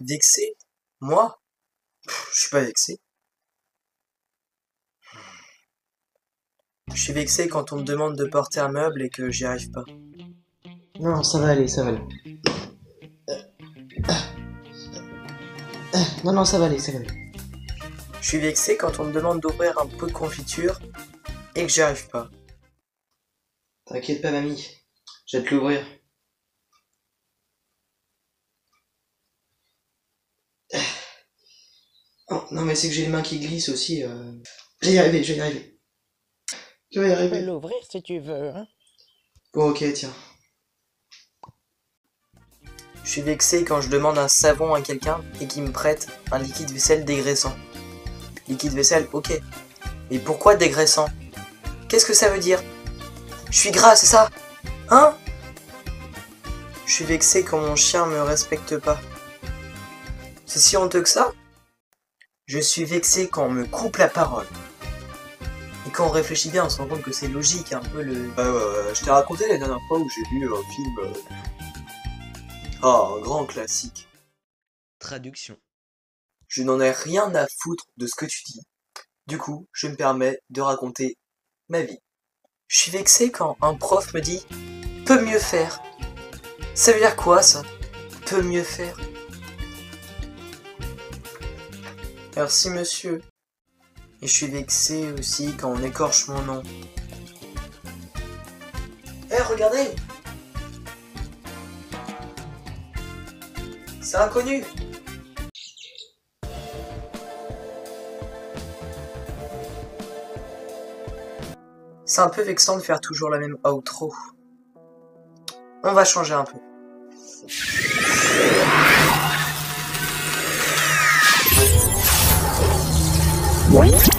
Vexé Moi Pff, Je suis pas vexé. Je suis vexé quand on me demande de porter un meuble et que j'y arrive pas. Non, ça va aller, ça va aller. Non, non, ça va aller, ça va aller. Je suis vexé quand on me demande d'ouvrir un pot de confiture et que j'y arrive pas. T'inquiète pas, mamie. Je vais te l'ouvrir. Non, mais c'est que j'ai les mains qui glissent aussi. euh. Je vais y arriver, je vais y arriver. Je vais y Tu peux arriver. l'ouvrir si tu veux. Hein? Bon, ok, tiens. Je suis vexé quand je demande un savon à quelqu'un et qu'il me prête un liquide vaisselle dégraissant. Liquide vaisselle, ok. Mais pourquoi dégraissant? Qu'est-ce que ça veut dire? Je suis gras, c'est ça? Hein? Je suis vexé quand mon chien me respecte pas. C'est si honteux que ça? Je suis vexé quand on me coupe la parole. Et quand on réfléchit bien, on se rend compte que c'est logique un peu le... Bah, ouais, je t'ai raconté la dernière fois où j'ai vu un film. euh, Ah, un grand classique. Traduction. Je n'en ai rien à foutre de ce que tu dis. Du coup, je me permets de raconter ma vie. Je suis vexé quand un prof me dit peut mieux faire. Ça veut dire quoi ça? Peut mieux faire. Merci monsieur. Et je suis vexé aussi quand on écorche mon nom. Eh regardez C'est inconnu C'est un peu vexant de faire toujours la même outro. On va changer un peu. Wait.